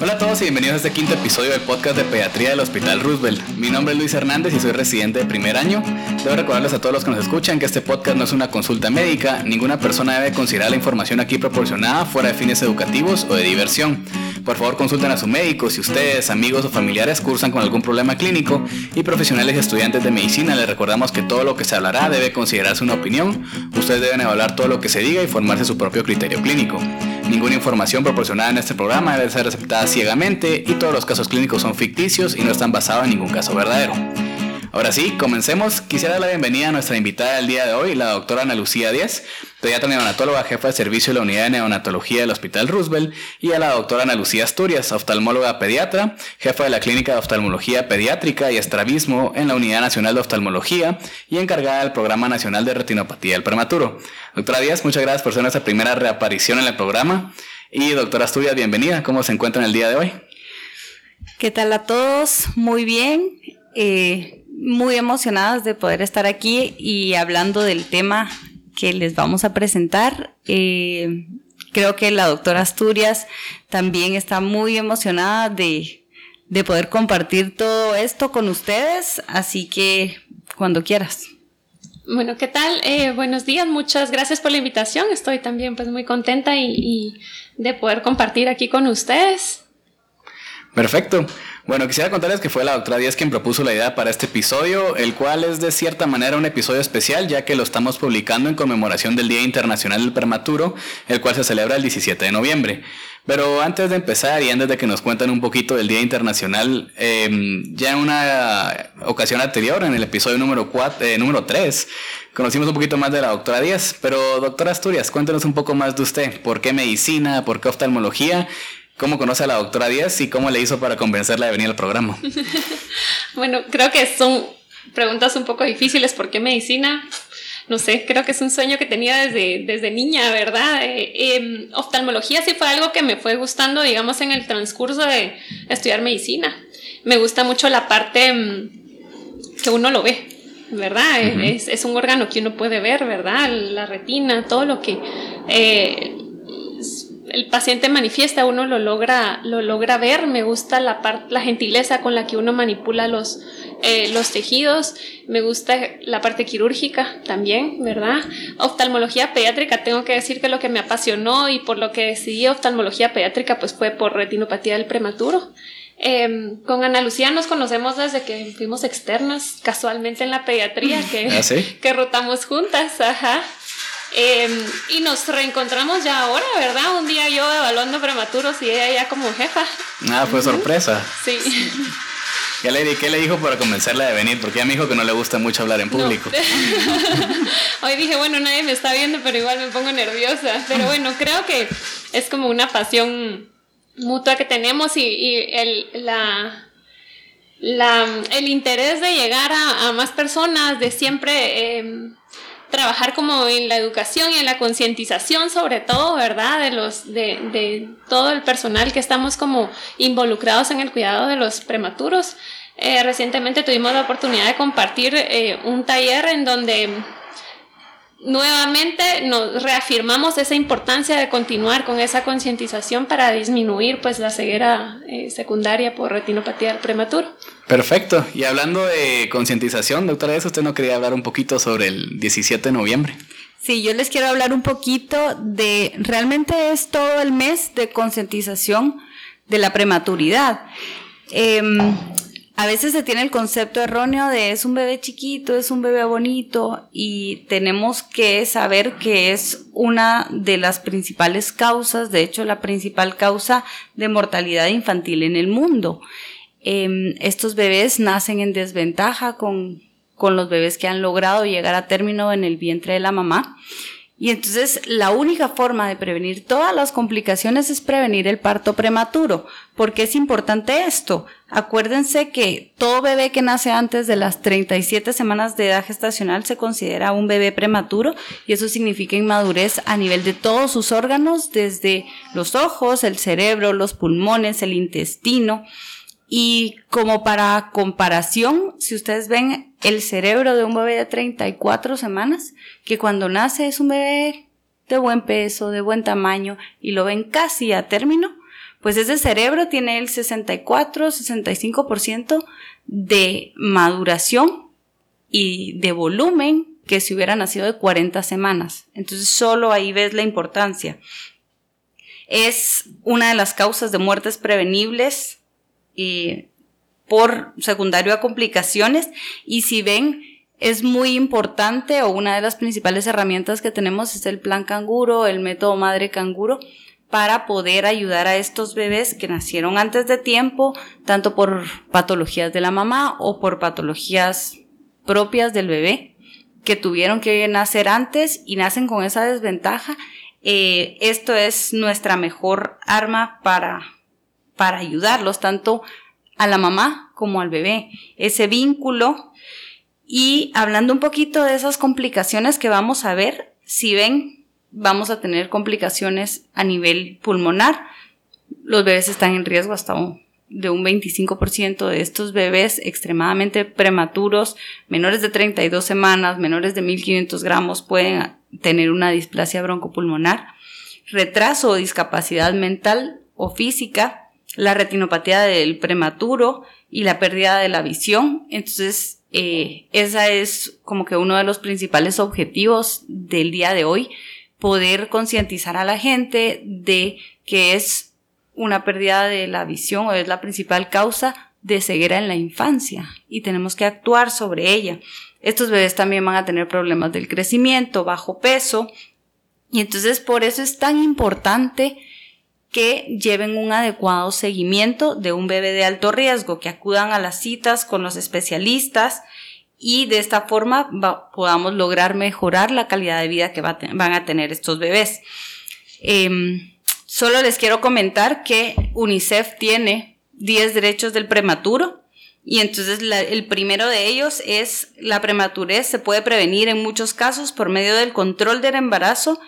Hola a todos y bienvenidos a este quinto episodio del podcast de pediatría del Hospital Roosevelt. Mi nombre es Luis Hernández y soy residente de primer año. Debo recordarles a todos los que nos escuchan que este podcast no es una consulta médica, ninguna persona debe considerar la información aquí proporcionada fuera de fines educativos o de diversión. Por favor consulten a su médico si ustedes, amigos o familiares cursan con algún problema clínico y profesionales y estudiantes de medicina les recordamos que todo lo que se hablará debe considerarse una opinión. Ustedes deben evaluar todo lo que se diga y formarse su propio criterio clínico. Ninguna información proporcionada en este programa debe ser aceptada ciegamente y todos los casos clínicos son ficticios y no están basados en ningún caso verdadero. Ahora sí, comencemos. Quisiera dar la bienvenida a nuestra invitada del día de hoy, la doctora Ana Lucía Díaz, pediatra neonatóloga, jefa de servicio de la unidad de neonatología del Hospital Roosevelt, y a la doctora Ana Lucía Asturias, oftalmóloga pediatra, jefa de la Clínica de Oftalmología Pediátrica y Estrabismo en la Unidad Nacional de Oftalmología y encargada del Programa Nacional de Retinopatía del Prematuro. Doctora Díaz, muchas gracias por ser nuestra primera reaparición en el programa. Y doctora Asturias, bienvenida. ¿Cómo se encuentra el día de hoy? ¿Qué tal a todos? Muy bien. Eh, muy emocionadas de poder estar aquí y hablando del tema que les vamos a presentar. Eh, creo que la doctora Asturias también está muy emocionada de, de poder compartir todo esto con ustedes, así que cuando quieras. Bueno, ¿qué tal? Eh, buenos días, muchas gracias por la invitación. Estoy también pues muy contenta y, y de poder compartir aquí con ustedes. Perfecto. Bueno, quisiera contarles que fue la doctora Díaz quien propuso la idea para este episodio, el cual es de cierta manera un episodio especial, ya que lo estamos publicando en conmemoración del Día Internacional del Prematuro, el cual se celebra el 17 de noviembre. Pero antes de empezar y antes de que nos cuenten un poquito del Día Internacional, em, ya en una ocasión anterior, en el episodio número, eh, número 3, conocimos un poquito más de la doctora Díaz. Pero doctora Asturias, cuéntenos un poco más de usted. ¿Por qué medicina? ¿Por qué oftalmología? ¿Cómo conoce a la doctora Díaz y cómo le hizo para convencerla de venir al programa? bueno, creo que son preguntas un poco difíciles. ¿Por qué medicina? No sé, creo que es un sueño que tenía desde, desde niña, ¿verdad? Eh, em, oftalmología sí fue algo que me fue gustando, digamos, en el transcurso de estudiar medicina. Me gusta mucho la parte em, que uno lo ve, ¿verdad? es, es, un órgano que uno puede ver, ¿verdad? La retina, todo lo que... Eh, el paciente manifiesta, uno lo logra, lo logra ver, me gusta la, la gentileza con la que uno manipula los, eh, los tejidos, me gusta la parte quirúrgica también, ¿verdad? Oftalmología pediátrica, tengo que decir que lo que me apasionó y por lo que decidí oftalmología pediátrica pues fue por retinopatía del prematuro. Em, con Ana Lucía nos conocemos desde que fuimos externas, casualmente en la pediatría, que, ¿Ah, que rotamos juntas, ajá. Em, y nos reencontramos ya ahora, ¿verdad? Un día yo evaluando prematuros y ella ya como jefa. Ah, fue sorpresa. Sí. ¿Qué le, ¿Qué le dijo para convencerla de venir? Porque ella me dijo que no le gusta mucho hablar en público. Hoy dije, bueno, nadie me está viendo, pero igual me pongo nerviosa. Pero bueno, creo que es como una pasión mutua que tenemos y, el, la, la, el interés de llegar a, más personas, de siempre... Eh, trabajar como en la educación y en la concientización sobre todo, ¿verdad? De los, de, todo el personal que estamos como involucrados en el cuidado de los prematuros. Eh, recientemente tuvimos la oportunidad de compartir eh, un taller en donde nuevamente nos reafirmamos esa importancia de continuar con esa concientización para disminuir pues la ceguera eh, secundaria por retinopatía del prematuro. Perfecto. Y hablando de concientización, doctora, ¿usted no quería hablar un poquito sobre el 17 de noviembre? Sí, yo les quiero hablar un poquito de, realmente es todo el mes de concientización de la prematuridad. Em, a veces se tiene el concepto erróneo de es un bebé chiquito, es un bebé bonito y tenemos que saber que es una de las principales causas, de hecho la principal causa de mortalidad infantil en el mundo. Em, estos bebés nacen en desventaja con, con los bebés que han logrado llegar a término en el vientre de la mamá y entonces la única forma de prevenir todas las complicaciones es prevenir el parto prematuro. ¿Por qué es importante esto? Acuérdense que todo bebé que nace antes de las 37 semanas de edad gestacional se considera un bebé prematuro y eso significa inmadurez a nivel de todos sus órganos, desde los ojos, el cerebro, los pulmones, el intestino. Y como para comparación, si ustedes ven el cerebro de un bebé de 34 semanas, que cuando nace es un bebé de buen peso, de buen tamaño, y lo ven casi a término, pues ese cerebro tiene el 64-65% de maduración y de volumen que si hubiera nacido de 40 semanas. Entonces solo ahí ves la importancia. Es una de las causas de muertes prevenibles eh, por secundario a complicaciones y si ven es muy importante o una de las principales herramientas que tenemos es el plan canguro, el método madre canguro para poder ayudar a estos bebés que nacieron antes de tiempo, tanto por patologías de la mamá o por patologías propias del bebé que tuvieron que nacer antes y nacen con esa desventaja. Eh, esto es nuestra mejor arma para, para ayudarlos, tanto a la mamá como al bebé. Ese vínculo. Y hablando un poquito de esas complicaciones que vamos a ver, si ven vamos a tener complicaciones a nivel pulmonar. Los bebés están en riesgo hasta un, de un 25% de estos bebés extremadamente prematuros, menores de 32 semanas, menores de 1500 gramos, pueden tener una displasia broncopulmonar, retraso o discapacidad mental o física, la retinopatía del prematuro y la pérdida de la visión. Entonces, eh, esa es como que uno de los principales objetivos del día de hoy, poder concientizar a la gente de que es una pérdida de la visión o es la principal causa de ceguera en la infancia y tenemos que actuar sobre ella. Estos bebés también van a tener problemas del crecimiento, bajo peso y entonces por eso es tan importante que lleven un adecuado seguimiento de un bebé de alto riesgo, que acudan a las citas con los especialistas y de esta forma podamos lograr mejorar la calidad de vida que van a tener estos bebés. Em, solo les quiero comentar que UNICEF tiene 10 derechos del prematuro y entonces el primero de ellos es la prematurez se puede prevenir en muchos casos por medio del control del embarazo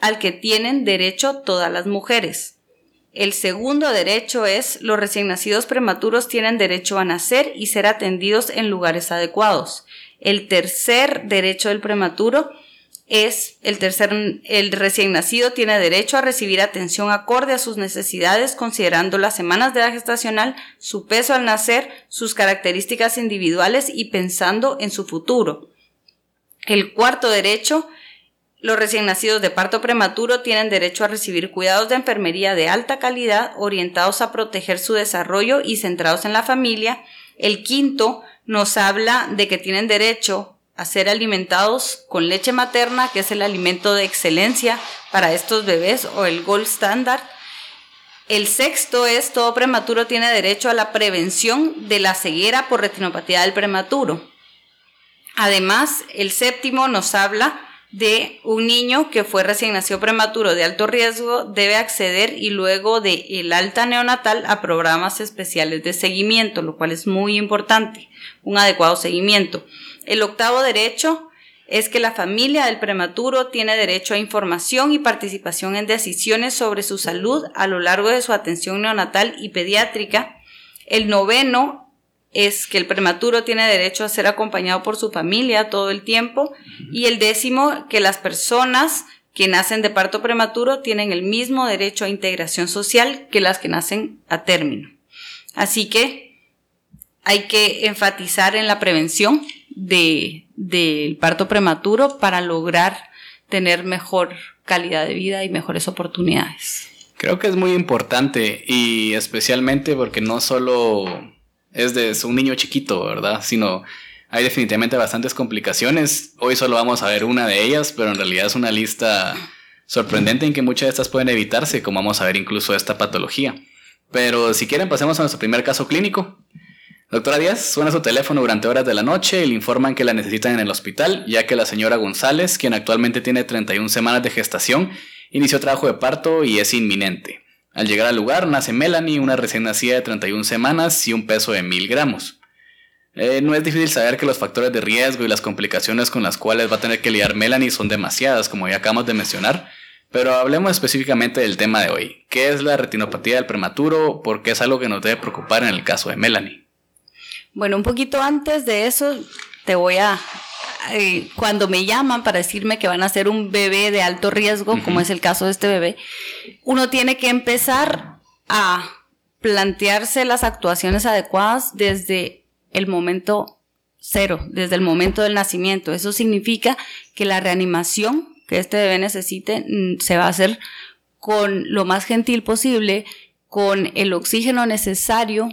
al que tienen derecho todas las mujeres. El segundo derecho es los recién nacidos prematuros tienen derecho a nacer y ser atendidos en lugares adecuados. El tercer derecho del prematuro es el tercer, el recién nacido tiene derecho a recibir atención acorde a sus necesidades considerando las semanas de edad gestacional, su peso al nacer, sus características individuales y pensando en su futuro. El cuarto derecho los recién nacidos de parto prematuro tienen derecho a recibir cuidados de enfermería de alta calidad orientados a proteger su desarrollo y centrados en la familia. El quinto nos habla de que tienen derecho a ser alimentados con leche materna, que es el alimento de excelencia para estos bebés o el gold standard. El sexto es todo prematuro tiene derecho a la prevención de la ceguera por retinopatía del prematuro. Además, el séptimo nos habla de un niño que fue recién nacido prematuro de alto riesgo debe acceder y luego de el alta neonatal a programas especiales de seguimiento, lo cual es muy importante, un adecuado seguimiento. El octavo derecho es que la familia del prematuro tiene derecho a información y participación en decisiones sobre su salud a lo largo de su atención neonatal y pediátrica. El noveno es que el prematuro tiene derecho a ser acompañado por su familia todo el tiempo. Y el décimo, que las personas que nacen de parto prematuro tienen el mismo derecho a integración social que las que nacen a término. Así que hay que enfatizar en la prevención del de, parto prematuro para lograr tener mejor calidad de vida y mejores oportunidades. Creo que es muy importante y especialmente porque no solo es de un niño chiquito, ¿verdad? Sino hay definitivamente bastantes complicaciones. Hoy solo vamos a ver una de ellas, pero en realidad es una lista sorprendente en que muchas de estas pueden evitarse, como vamos a ver incluso esta patología. Pero si quieren, pasemos a nuestro primer caso clínico. Doctora Díaz, suena su teléfono durante horas de la noche y le informan que la necesitan en el hospital, ya que la señora González, quien actualmente tiene 31 semanas de gestación, inició trabajo de parto y es inminente. Al llegar al lugar nace Melanie, una recién nacida de 31 semanas y un peso de 1000 gramos. Eh, no es difícil saber que los factores de riesgo y las complicaciones con las cuales va a tener que lidiar Melanie son demasiadas, como ya acabamos de mencionar, pero hablemos específicamente del tema de hoy. ¿Qué es la retinopatía del prematuro? ¿Por qué es algo que nos debe preocupar en el caso de Melanie? Bueno, un poquito antes de eso, te voy a eh, cuando me llaman para decirme que van a ser un bebé de alto riesgo, como es el caso de este bebé, uno tiene que empezar a plantearse las actuaciones adecuadas desde el momento cero, desde el momento del nacimiento. Eso significa que la reanimación que este bebé necesite mm, se va a hacer con lo más gentil posible, con el oxígeno necesario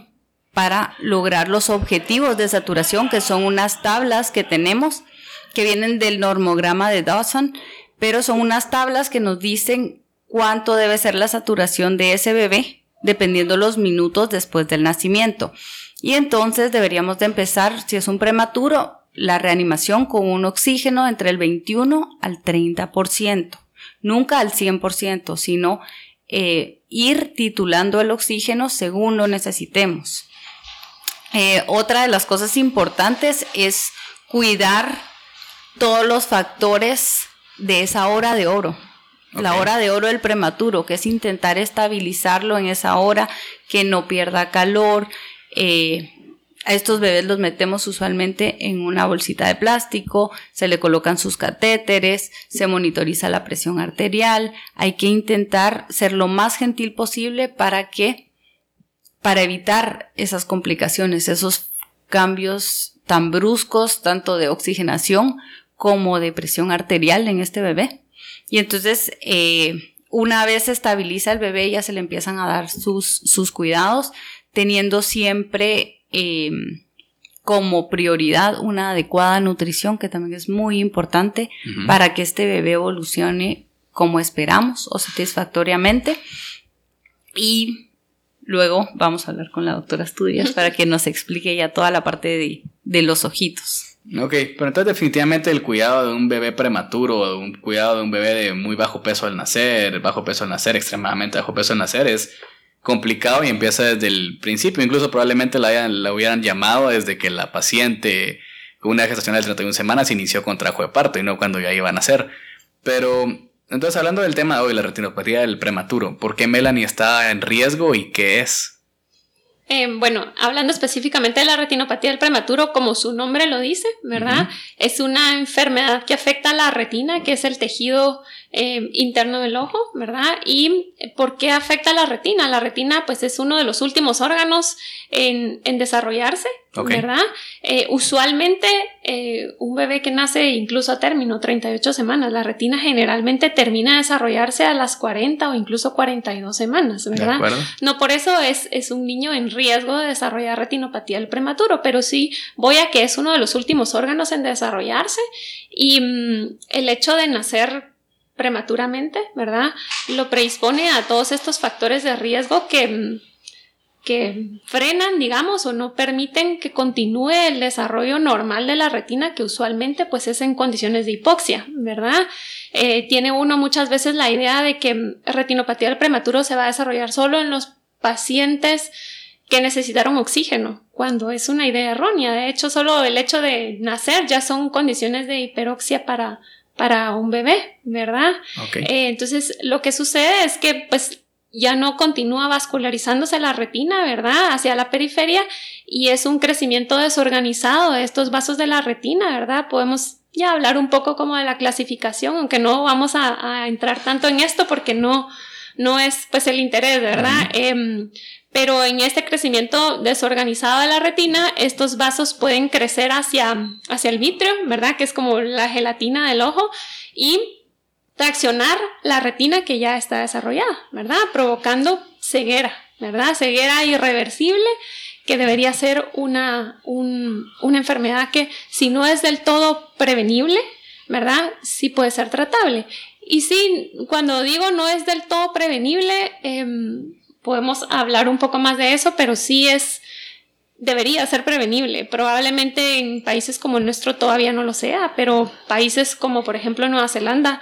para lograr los objetivos de saturación, que son unas tablas que tenemos, que vienen del normograma de Dawson, pero son unas tablas que nos dicen cuánto debe ser la saturación de ese bebé, dependiendo los minutos después del nacimiento. Y entonces deberíamos de empezar, si es un prematuro, la reanimación con un oxígeno entre el 21 al 30%, nunca al 100%, sino eh, ir titulando el oxígeno según lo necesitemos. Eh, otra de las cosas importantes es cuidar todos los factores de esa hora de oro. La hora de oro del prematuro, que es intentar estabilizarlo en esa hora, que no pierda calor. Eh, a estos bebés los metemos usualmente en una bolsita de plástico, se le colocan sus catéteres, se monitoriza la presión arterial. Hay que intentar ser lo más gentil posible para que para evitar esas complicaciones, esos cambios tan bruscos, tanto de oxigenación como de presión arterial en este bebé. Y entonces, eh, una vez se estabiliza el bebé, ya se le empiezan a dar sus, sus cuidados, teniendo siempre em, como prioridad una adecuada nutrición, que también es muy importante para que este bebé evolucione como esperamos o satisfactoriamente. Y Luego vamos a hablar con la doctora Estudias para que nos explique ya toda la parte de, los ojitos. Ok, pero entonces definitivamente el cuidado de un bebé prematuro, un cuidado de un bebé de muy bajo peso al nacer, bajo peso al nacer, extremadamente bajo peso al nacer, es complicado y empieza desde el principio. Incluso probablemente la, la hubieran llamado desde que la paciente con una gestación de 31 semanas inició con trabajo de parto y no cuando ya iban a nacer. Pero entonces, hablando del tema de hoy, la retinopatía del prematuro, ¿por qué Melanie está en riesgo y qué es? Eh, bueno, hablando específicamente de la retinopatía del prematuro, como su nombre lo dice, ¿verdad? Es una enfermedad que afecta a la retina, que es el tejido eh, interno del ojo, ¿verdad? ¿Y por qué afecta a la retina? La retina, pues, es uno de los últimos órganos en, en desarrollarse, ¿verdad? Eh, usualmente, eh, un bebé que nace incluso a término, 38 semanas, la retina generalmente termina de desarrollarse a las 40 o incluso 42 semanas, ¿verdad? No por eso es, es un niño en riesgo de desarrollar retinopatía del prematuro, pero sí voy a que es uno de los últimos órganos en desarrollarse y mm, el hecho de nacer prematuramente, ¿verdad? Lo predispone a todos estos factores de riesgo que, que frenan, digamos, o no permiten que continúe el desarrollo normal de la retina, que usualmente pues es en condiciones de hipoxia, ¿verdad? Eh, tiene uno muchas veces la idea de que retinopatía del prematuro se va a desarrollar solo en los pacientes que necesitaron oxígeno, cuando es una idea errónea. De hecho, solo el hecho de nacer ya son condiciones de hiperoxia para para un bebé, ¿verdad? Eh, entonces, lo que sucede es que pues ya no continúa vascularizándose la retina, ¿verdad? Hacia la periferia y es un crecimiento desorganizado de estos vasos de la retina, ¿verdad? Podemos ya hablar un poco como de la clasificación, aunque no vamos a, entrar tanto en esto porque no, no es pues el interés, ¿verdad? Pero en este crecimiento desorganizado de la retina, estos vasos pueden crecer hacia, hacia el vitrio, ¿verdad? Que es como la gelatina del ojo y traccionar la retina que ya está desarrollada, ¿verdad? Provocando ceguera, ¿verdad? Ceguera irreversible que debería ser una, una enfermedad que si no es del todo prevenible, ¿verdad? Sí puede ser tratable. Y sí, cuando digo no es del todo prevenible, eh, podemos hablar un poco más de eso, pero sí es, debería ser prevenible. Probablemente en países como el nuestro todavía no lo sea, pero países como por ejemplo Nueva Zelanda,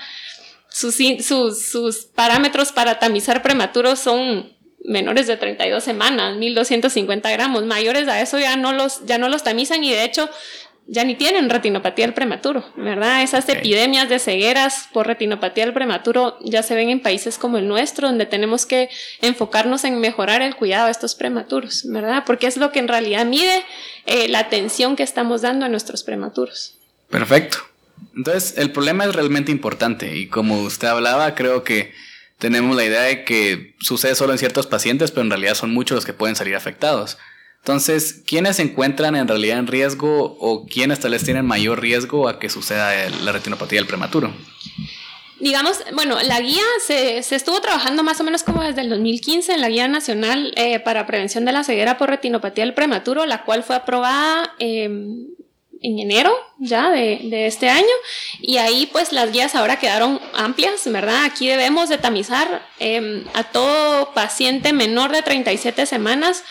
sus, sus, parámetros para tamizar prematuros son menores de 32 semanas, 1250 gramos. Mayores a eso ya no los, ya no los tamizan y de hecho ya ni tienen retinopatía del prematuro, ¿verdad? Esas epidemias de cegueras por retinopatía del prematuro ya se ven en países como el nuestro, donde tenemos que enfocarnos en mejorar el cuidado de estos prematuros, ¿verdad? Porque es lo que en realidad mide eh, la atención que estamos dando a nuestros prematuros. Perfecto. Entonces, el problema es realmente importante y como usted hablaba, creo que tenemos la idea de que sucede solo en ciertos pacientes, pero en realidad son muchos los que pueden salir afectados. Entonces, ¿quiénes se encuentran en realidad en riesgo o quiénes tal vez tienen mayor riesgo a que suceda la retinopatía del prematuro? digamos, bueno, la guía se, estuvo trabajando más o menos como desde el 2015 en la Guía Nacional eh, para Prevención de la Ceguera por Retinopatía del Prematuro, la cual fue aprobada em, en enero ya de, este año y ahí pues las guías ahora quedaron amplias, ¿verdad? Aquí debemos de tamizar em, a todo paciente menor de 37 semanas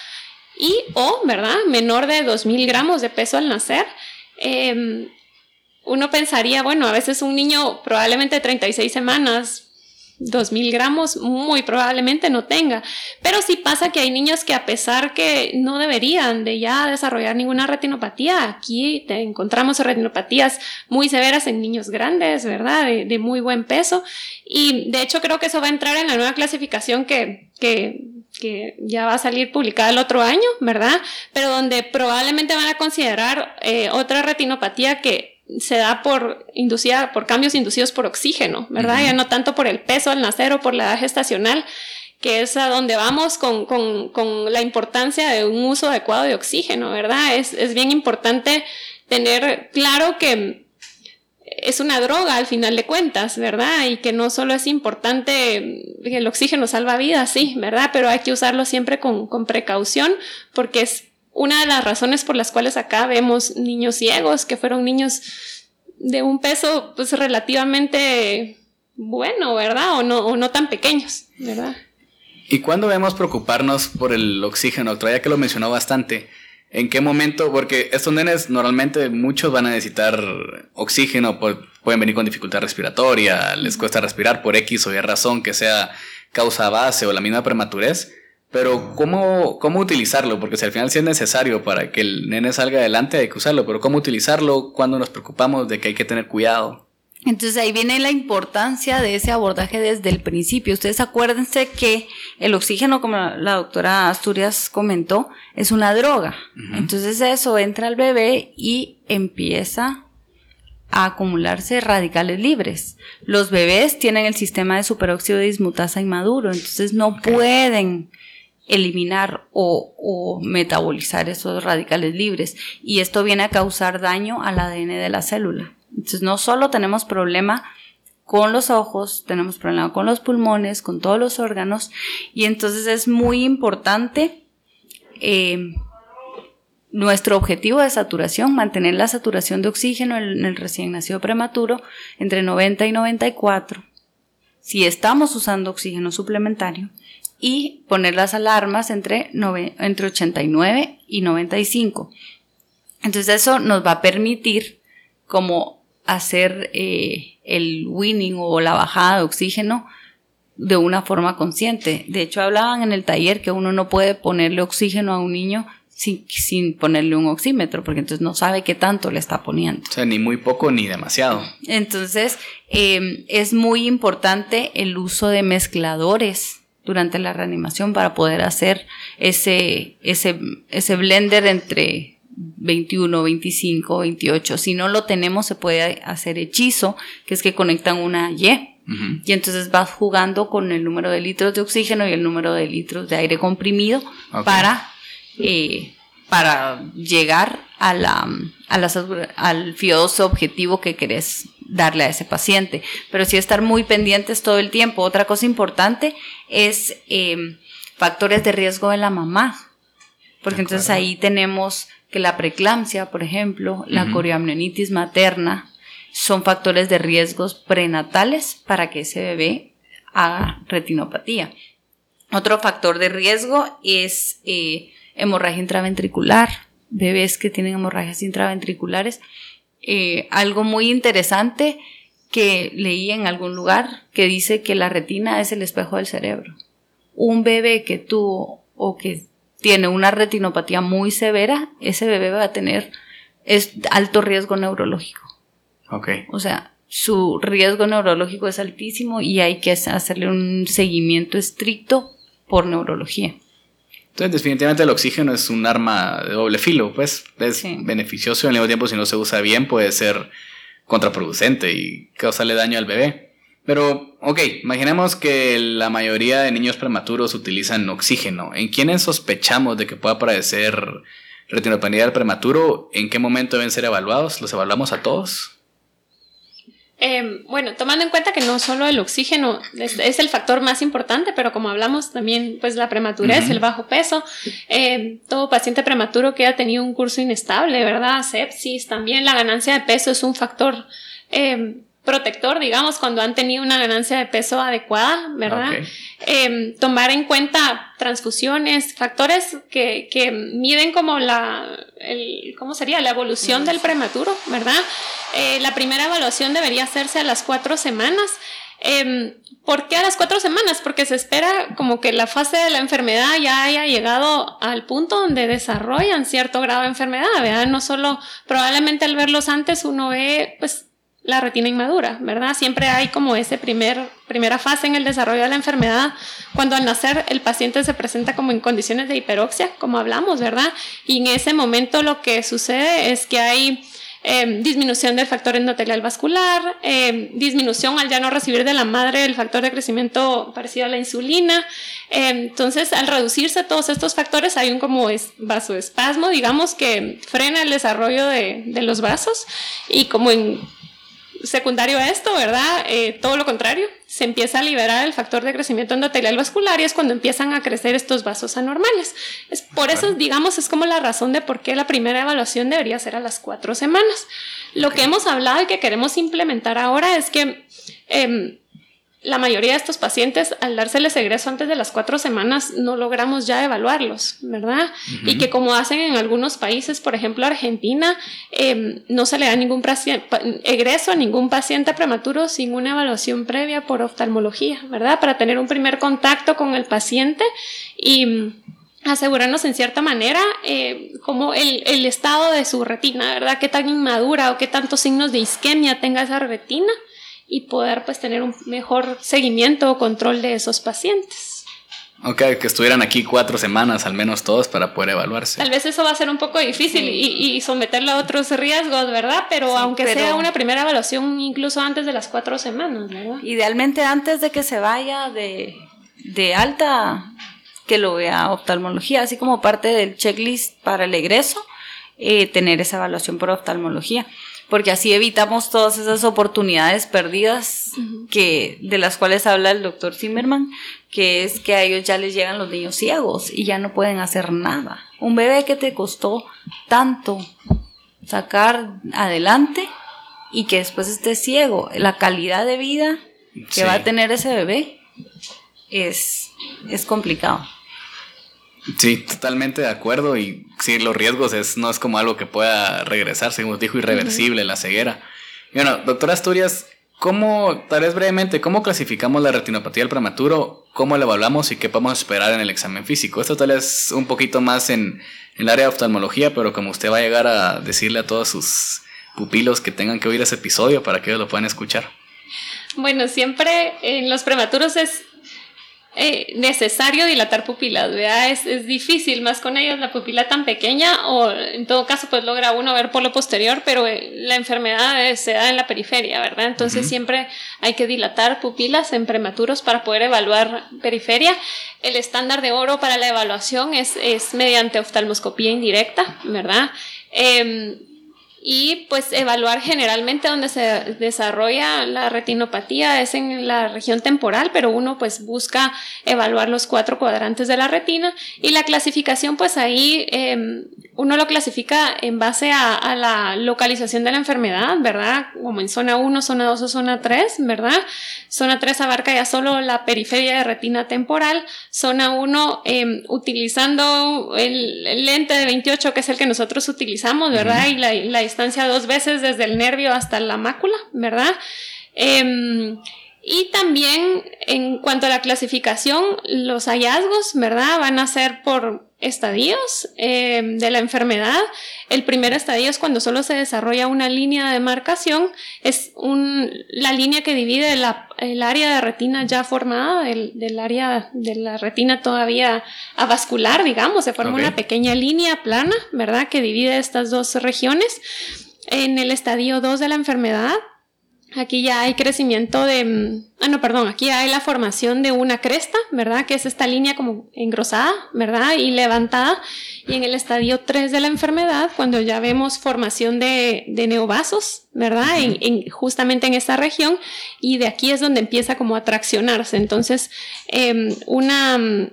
y o, ¿verdad? Menor de 2.000 gramos de peso al nacer. Em, uno pensaría, bueno, a veces un niño probablemente 36 semanas, 2000 gramos, muy probablemente no tenga. Pero sí pasa que hay niños que a pesar que no deberían de ya desarrollar ninguna retinopatía, aquí encontramos retinopatías muy severas en niños grandes, ¿verdad? De, muy buen peso. Y de hecho creo que eso va a entrar en la nueva clasificación que, que, que ya va a salir publicada el otro año, ¿verdad? Pero donde probablemente van a considerar eh, otra retinopatía que se da por inducida por cambios inducidos por oxígeno, ¿verdad? Ya no tanto por el peso al nacer o por la edad gestacional, que es a donde vamos con, la importancia de un uso adecuado de oxígeno, ¿verdad? Es, es, bien importante tener claro que es una droga al final de cuentas, ¿verdad? Y que no solo es importante que el oxígeno salva vidas, sí, ¿verdad? Pero hay que usarlo siempre con, con precaución porque es una de las razones por las cuales acá vemos niños ciegos, que fueron niños de un peso pues relativamente bueno, ¿verdad? O no, o no tan pequeños, ¿verdad? ¿Y cuándo debemos preocuparnos por el oxígeno, doctora? Ya que lo mencionó bastante. ¿En qué momento? Porque estos nenes normalmente muchos van a necesitar oxígeno, pueden venir con dificultad respiratoria, les cuesta respirar por X o Y razón que sea causa base o la misma prematurez. Pero ¿cómo, ¿cómo utilizarlo? Porque si al final sí es necesario para que el nene salga adelante hay que usarlo, pero ¿cómo utilizarlo cuando nos preocupamos de que hay que tener cuidado? Entonces ahí viene la importancia de ese abordaje desde el principio. Ustedes acuérdense que el oxígeno, como la doctora Asturias comentó, es una droga. Entonces eso entra al bebé y empieza a acumularse radicales libres. Los bebés tienen el sistema de superóxido de dismutasa inmaduro, entonces no pueden eliminar o, metabolizar esos radicales libres y esto viene a causar daño al ADN de la célula. Entonces no solo tenemos problema con los ojos, tenemos problema con los pulmones, con todos los órganos y entonces es muy importante eh, nuestro objetivo de saturación, mantener la saturación de oxígeno en el recién nacido prematuro entre 90 y 94. Si estamos usando oxígeno suplementario, y poner las alarmas entre, entre 89 y 95. Entonces eso nos va a permitir como hacer eh, el winning o la bajada de oxígeno de una forma consciente. De hecho, hablaban en el taller que uno no puede ponerle oxígeno a un niño sin, sin, ponerle un oxímetro, porque entonces no sabe qué tanto le está poniendo. O sea, ni muy poco ni demasiado. Entonces, eh, es muy importante el uso de mezcladores durante la reanimación para poder hacer ese, ese, ese blender entre 21, 25, 28. Si no lo tenemos, se puede hacer hechizo, que es que conectan una Y. Y entonces vas jugando con el número de litros de oxígeno y el número de litros de aire comprimido para, eh, para llegar a la, a la, al fioso objetivo que querés darle a ese paciente. Pero sí estar muy pendientes todo el tiempo. Otra cosa importante es em, factores de riesgo de la mamá. Porque entonces ahí tenemos que la preeclampsia, por ejemplo, la uh materna, son factores de riesgos prenatales para que ese bebé haga retinopatía. Otro factor de riesgo es eh, hemorragia intraventricular, bebés que tienen hemorragias intraventriculares eh, algo muy interesante que leí en algún lugar que dice que la retina es el espejo del cerebro. Un bebé que tuvo o que tiene una retinopatía muy severa, ese bebé va a tener es alto riesgo neurológico. Ok. O sea, su riesgo neurológico es altísimo y hay que hacerle un seguimiento estricto por neurología. Entonces, definitivamente el oxígeno es un arma de doble filo, pues es beneficioso y al mismo tiempo si no se usa bien puede ser contraproducente y causarle daño al bebé. Pero, ok, imaginemos que la mayoría de niños prematuros utilizan oxígeno. ¿En quiénes sospechamos de que pueda padecer retinopatía del prematuro? ¿En qué momento deben ser evaluados? ¿Los evaluamos a todos? Em, bueno, tomando en cuenta que no solo el oxígeno es, el factor más importante, pero como hablamos también, pues la prematurez, el bajo peso, em, todo paciente prematuro que ha tenido un curso inestable, ¿verdad? Sepsis, también la ganancia de peso es un factor em, protector, digamos, cuando han tenido una ganancia de peso adecuada, ¿verdad? Em, tomar en cuenta transfusiones, factores que, que miden como la, el, ¿cómo sería? La evolución del prematuro, ¿verdad? Eh, la primera evaluación debería hacerse a las cuatro semanas. Eh, ¿Por qué a las cuatro semanas? Porque se espera como que la fase de la enfermedad ya haya llegado al punto donde desarrollan cierto grado de enfermedad, ¿verdad? No solo, probablemente al verlos antes uno ve, pues, la retina inmadura, ¿verdad? Siempre hay como ese primer, primera fase en el desarrollo de la enfermedad, cuando al nacer el paciente se presenta como en condiciones de hiperoxia, como hablamos, ¿verdad? Y en ese momento lo que sucede es que hay em, disminución del factor endotelial vascular, em, disminución al ya no recibir de la madre el factor de crecimiento parecido a la insulina. Em, entonces, al reducirse todos estos factores, hay un como es vasoespasmo, digamos, que frena el desarrollo de, de los vasos y como en secundario a esto, ¿verdad? Eh, todo lo contrario, se empieza a liberar el factor de crecimiento endotelial vascular y es cuando empiezan a crecer estos vasos anormales. Es por eso, digamos, es como la razón de por qué la primera evaluación debería ser a las cuatro semanas. Lo que hemos hablado y que queremos implementar ahora es que em, la mayoría de estos pacientes, al dárseles egreso antes de las cuatro semanas, no logramos ya evaluarlos, ¿verdad? Y que como hacen en algunos países, por ejemplo Argentina, em, no se le da ningún egreso a ningún paciente prematuro sin una evaluación previa por oftalmología, ¿verdad? Para tener un primer contacto con el paciente y mm, asegurarnos en cierta manera eh, como el, el, estado de su retina, ¿verdad? Qué tan inmadura o qué tantos signos de isquemia tenga esa retina y poder pues tener un mejor seguimiento o control de esos pacientes. Ok, que estuvieran aquí cuatro semanas al menos todos para poder evaluarse. Tal vez eso va a ser un poco difícil y, y, someterlo a otros riesgos, ¿verdad? Pero aunque sea una primera evaluación incluso antes de las cuatro semanas, ¿verdad? Idealmente antes de que se vaya de, de alta, que lo vea oftalmología, así como parte del checklist para el egreso, eh, tener esa evaluación por oftalmología porque así evitamos todas esas oportunidades perdidas que, de las cuales habla el doctor Zimmerman, que es que a ellos ya les llegan los niños ciegos y ya no pueden hacer nada. Un bebé que te costó tanto sacar adelante y que después esté ciego, la calidad de vida que va a tener ese bebé es, es complicado. Sí, totalmente de acuerdo. Y sí, los riesgos es, no es como algo que pueda regresar, según dijo, irreversible, la ceguera. Y bueno, doctora Asturias, ¿cómo, tal vez brevemente, cómo clasificamos la retinopatía del prematuro? ¿Cómo la evaluamos y qué podemos esperar en el examen físico? Esto tal vez un poquito más en, en el área de oftalmología, pero como usted va a llegar a decirle a todos sus pupilos que tengan que oír ese episodio para que ellos lo puedan escuchar. Bueno, siempre en los prematuros es eh, necesario dilatar pupilas, ¿verdad? Es, es, difícil, más con ellos la pupila tan pequeña o en todo caso pues logra uno ver por lo posterior, pero eh, la enfermedad se da en la periferia, ¿verdad? Entonces siempre hay que dilatar pupilas en prematuros para poder evaluar periferia. El estándar de oro para la evaluación es, es mediante oftalmoscopía indirecta, ¿verdad? Eh, y pues evaluar generalmente donde se desarrolla la retinopatía es en la región temporal, pero uno pues busca evaluar los cuatro cuadrantes de la retina y la clasificación pues ahí em, uno lo clasifica en base a, la localización de la enfermedad, ¿verdad? Como en zona 1, zona 2 o zona 3, ¿verdad? Zona 3 abarca ya solo la periferia de retina temporal, zona 1 em, utilizando el, lente de 28 que es el que nosotros utilizamos, ¿verdad? Y la, la distancia dos veces desde el nervio hasta la mácula, ¿verdad? Em, y también en cuanto a la clasificación, los hallazgos, ¿verdad? Van a ser por estadios em, de la enfermedad. El primer estadio es cuando solo se desarrolla una línea de marcación, es un, la línea que divide el área de retina ya formada del, área de la retina todavía avascular, digamos, se forma una pequeña línea plana, ¿verdad? Que divide estas dos regiones. En el estadio 2 de la enfermedad Aquí ya hay crecimiento de, mm, ah no, perdón, aquí hay la formación de una cresta, ¿verdad? Que es esta línea como engrosada, ¿verdad? Y levantada. Y en el estadio 3 de la enfermedad, cuando ya vemos formación de, de neovasos, ¿verdad? en, justamente en esta región. Y de aquí es donde empieza como a traccionarse. Entonces, em, una mm,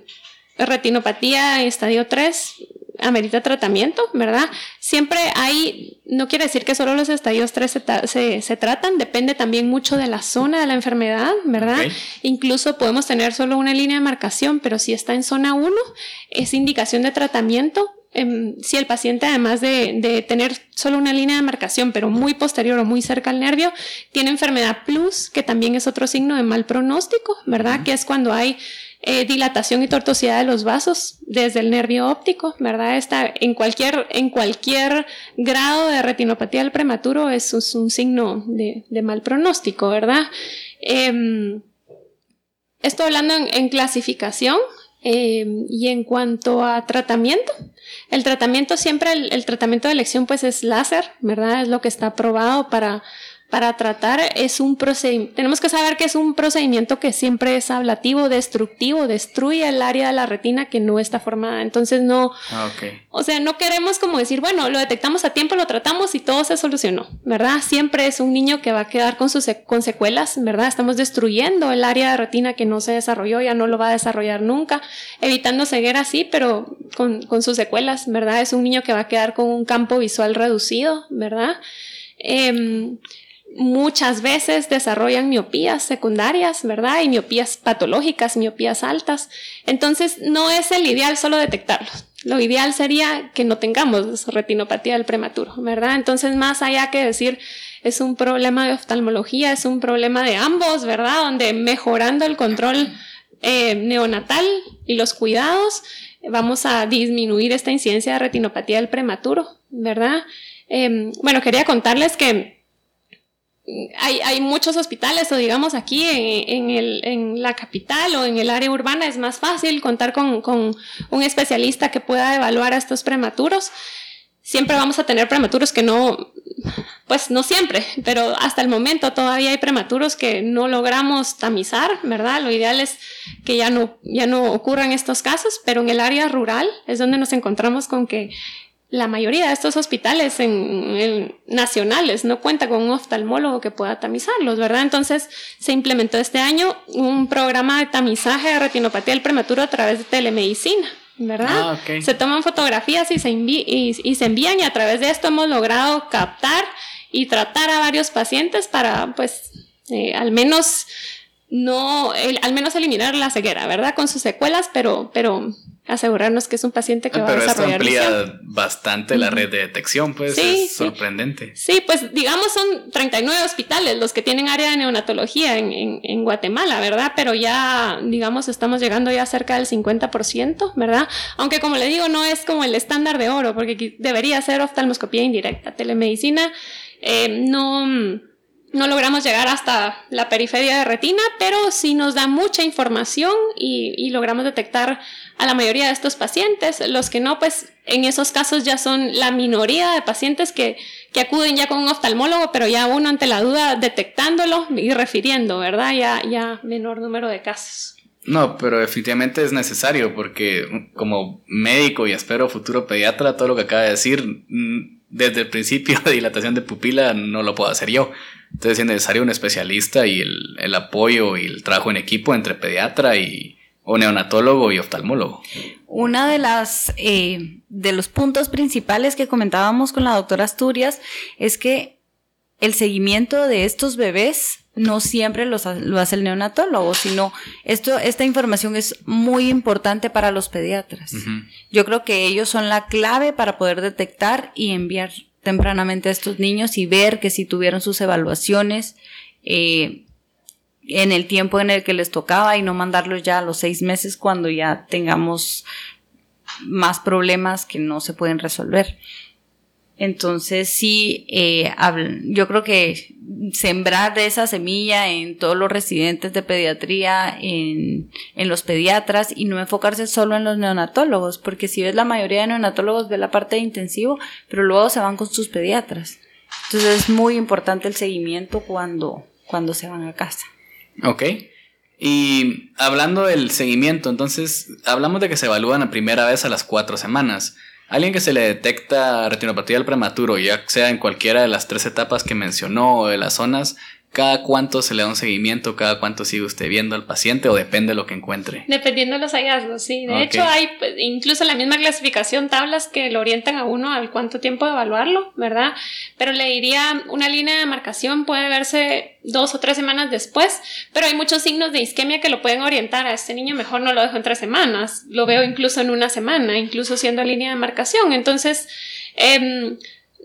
retinopatía en estadio 3 amerita tratamiento, ¿verdad? Siempre hay, no quiere decir que solo los estadios 3 se, tratan, depende también mucho de la zona de la enfermedad, ¿verdad? Incluso podemos tener solo una línea de marcación, pero si está en zona 1, es indicación de tratamiento. Em, si el paciente, además de, tener solo una línea de marcación, pero muy posterior o muy cerca al nervio, tiene enfermedad plus, que también es otro signo de mal pronóstico, ¿verdad? Que es cuando hay eh, dilatación y tortuosidad de los vasos desde el nervio óptico, ¿verdad? Está en cualquier, en cualquier grado de retinopatía del prematuro es, un signo de, mal pronóstico, ¿verdad? Em, estoy hablando en, clasificación em, y en cuanto a tratamiento, el tratamiento siempre, el, el, tratamiento de elección pues es láser, ¿verdad? Es lo que está aprobado para para tratar es un procedimiento, tenemos que saber que es un procedimiento que siempre es ablativo, destructivo, destruye el área de la retina que no está formada. Entonces no, ah, o sea, no queremos como decir, bueno, lo detectamos a tiempo, lo tratamos y todo se solucionó, ¿verdad? Siempre es un niño que va a quedar con sus con secuelas, ¿verdad? Estamos destruyendo el área de retina que no se desarrolló, ya no lo va a desarrollar nunca, evitando ceguera sí, pero con, con sus secuelas, ¿verdad? Es un niño que va a quedar con un campo visual reducido, ¿verdad? Eh, muchas veces desarrollan miopías secundarias, ¿verdad? Y miopías patológicas, miopías altas. Entonces, no es el ideal solo detectarlos. Lo ideal sería que no tengamos retinopatía del prematuro, ¿verdad? Entonces, más allá que decir es un problema de oftalmología, es un problema de ambos, ¿verdad? Donde mejorando el control eh, neonatal y los cuidados, vamos a disminuir esta incidencia de retinopatía del prematuro, ¿verdad? Em, bueno, quería contarles que hay, muchos hospitales, o digamos aquí en, la capital o en el área urbana es más fácil contar con, un especialista que pueda evaluar a estos prematuros. Siempre vamos a tener prematuros que no, pues no siempre, pero hasta el momento todavía hay prematuros que no logramos tamizar, ¿verdad? Lo ideal es que ya no, ya no ocurran estos casos, pero en el área rural es donde nos encontramos con que la mayoría de estos hospitales en, nacionales no cuenta con un oftalmólogo que pueda tamizarlos, ¿verdad? Entonces se implementó este año un programa de tamizaje de retinopatía del prematuro a través de telemedicina. ¿verdad? Ah, se toman fotografías y se, y, se envían y a través de esto hemos logrado captar y tratar a varios pacientes para, pues, eh, al menos no, al menos eliminar la ceguera, ¿verdad? Con sus secuelas, pero, pero asegurarnos que es un paciente que va a desarrollar esto amplía bastante la red de detección, pues es sorprendente. Sí, pues digamos son 39 hospitales los que tienen área de neonatología en, en, Guatemala, ¿verdad? Pero ya, digamos, estamos llegando ya cerca del 50%, ¿verdad? Aunque como le digo, no es como el estándar de oro, porque debería ser oftalmoscopía indirecta. Telemedicina eh, no no logramos llegar hasta la periferia de retina, pero sí nos da mucha información y, logramos detectar a la mayoría de estos pacientes. Los que no, pues en esos casos ya son la minoría de pacientes que, que acuden ya con un oftalmólogo, pero ya uno ante la duda detectándolo y refiriendo, ¿verdad? Ya, ya menor número de casos. No, pero definitivamente es necesario porque como médico y espero futuro pediatra, todo lo que acaba de decir, mm, desde el principio de dilatación de pupila no lo puedo hacer yo. Entonces es necesario un especialista y el, apoyo y el trabajo en equipo entre pediatra y o neonatólogo y oftalmólogo. Una de las eh, de los puntos principales que comentábamos con la doctora Asturias es que el seguimiento de estos bebés no siempre lo hace el neonatólogo, sino esto, esta información es muy importante para los pediatras. Yo creo que ellos son la clave para poder detectar y enviar tempranamente a estos niños y ver que si tuvieron sus evaluaciones eh, en el tiempo en el que les tocaba y no mandarlos ya a los seis meses cuando ya tengamos más problemas que no se pueden resolver. Entonces sí, eh, yo creo que sembrar de esa semilla en todos los residentes de pediatría, en, en, los pediatras y no enfocarse solo en los neonatólogos, porque si ves la mayoría de neonatólogos ve la parte de intensivo, pero luego se van con sus pediatras. Entonces es muy importante el seguimiento cuando, cuando se van a casa. Ok. Y hablando del seguimiento, entonces hablamos de que se evalúan a primera vez a las cuatro semanas. Alguien que se le detecta retinopatía del prematuro, ya sea en cualquiera de las tres etapas que mencionó o de las zonas, cada cuánto se le da un seguimiento, cada cuánto sigue usted viendo al paciente o depende de lo que encuentre. Dependiendo de los hallazgos, sí. De hecho, hay pues, incluso la misma clasificación, tablas que lo orientan a uno al cuánto tiempo de evaluarlo, ¿verdad? Pero le diría, una línea de marcación puede verse dos o tres semanas después, pero hay muchos signos de isquemia que lo pueden orientar a este niño, mejor no lo dejo en tres semanas, lo veo incluso en una semana, incluso siendo línea de marcación. Entonces, eh,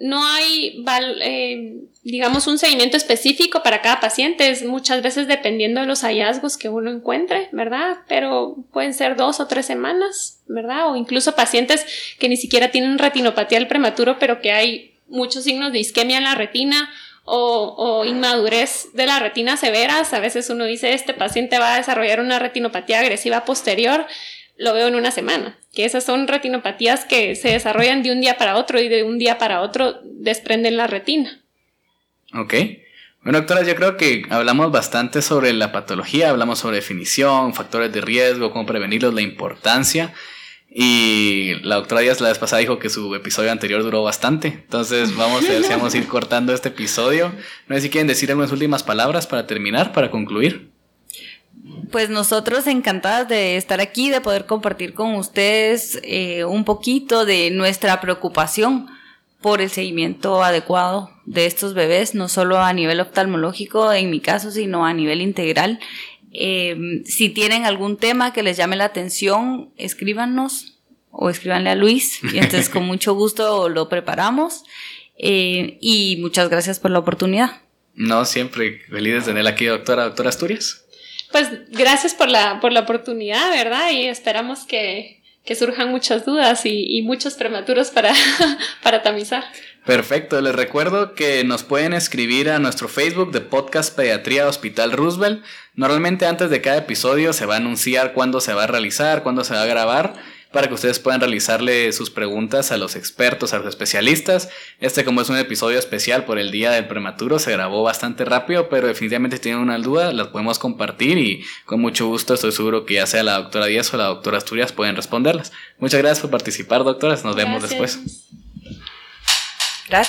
no hay, eh, digamos, un seguimiento específico para cada paciente, es muchas veces dependiendo de los hallazgos que uno encuentre, ¿verdad? Pero pueden ser dos o tres semanas, ¿verdad? O incluso pacientes que ni siquiera tienen retinopatía del prematuro, pero que hay muchos signos de isquemia en la retina o, o, inmadurez de la retina severas. A veces uno dice, este paciente va a desarrollar una retinopatía agresiva posterior lo veo en una semana, que esas son retinopatías que se desarrollan de un día para otro y de un día para otro desprenden la retina. Ok. Bueno, doctora, yo creo que hablamos bastante sobre la patología, hablamos sobre definición, factores de riesgo, cómo prevenirlos, la importancia. Y la doctora Díaz la vez pasada dijo que su episodio anterior duró bastante. Entonces vamos a vamos a ir cortando este episodio. No sé si quieren decir algunas últimas palabras para terminar, para concluir. Pues nosotros encantadas de estar aquí, de poder compartir con ustedes eh, un poquito de nuestra preocupación por el seguimiento adecuado de estos bebés, no solo a nivel oftalmológico en mi caso, sino a nivel integral. Eh, si tienen algún tema que les llame la atención, escríbanos o escríbanle a Luis y entonces con mucho gusto lo preparamos. Eh, y muchas gracias por la oportunidad. No, siempre feliz de tenerla aquí, doctora, doctora Asturias. Pues gracias por la, por la oportunidad, ¿verdad? Y esperamos que, que surjan muchas dudas y, y muchos prematuros para, para tamizar. Perfecto, les recuerdo que nos pueden escribir a nuestro Facebook de Podcast Pediatría Hospital Roosevelt. Normalmente antes de cada episodio se va a anunciar cuándo se va a realizar, cuándo se va a grabar para que ustedes puedan realizarle sus preguntas a los expertos, a los especialistas. Este como es un episodio especial por el Día del Prematuro, se grabó bastante rápido, pero definitivamente si tienen una duda las podemos compartir y con mucho gusto estoy seguro que ya sea la doctora Díaz o la doctora Asturias pueden responderlas. Muchas gracias por participar, doctoras. Nos vemos después.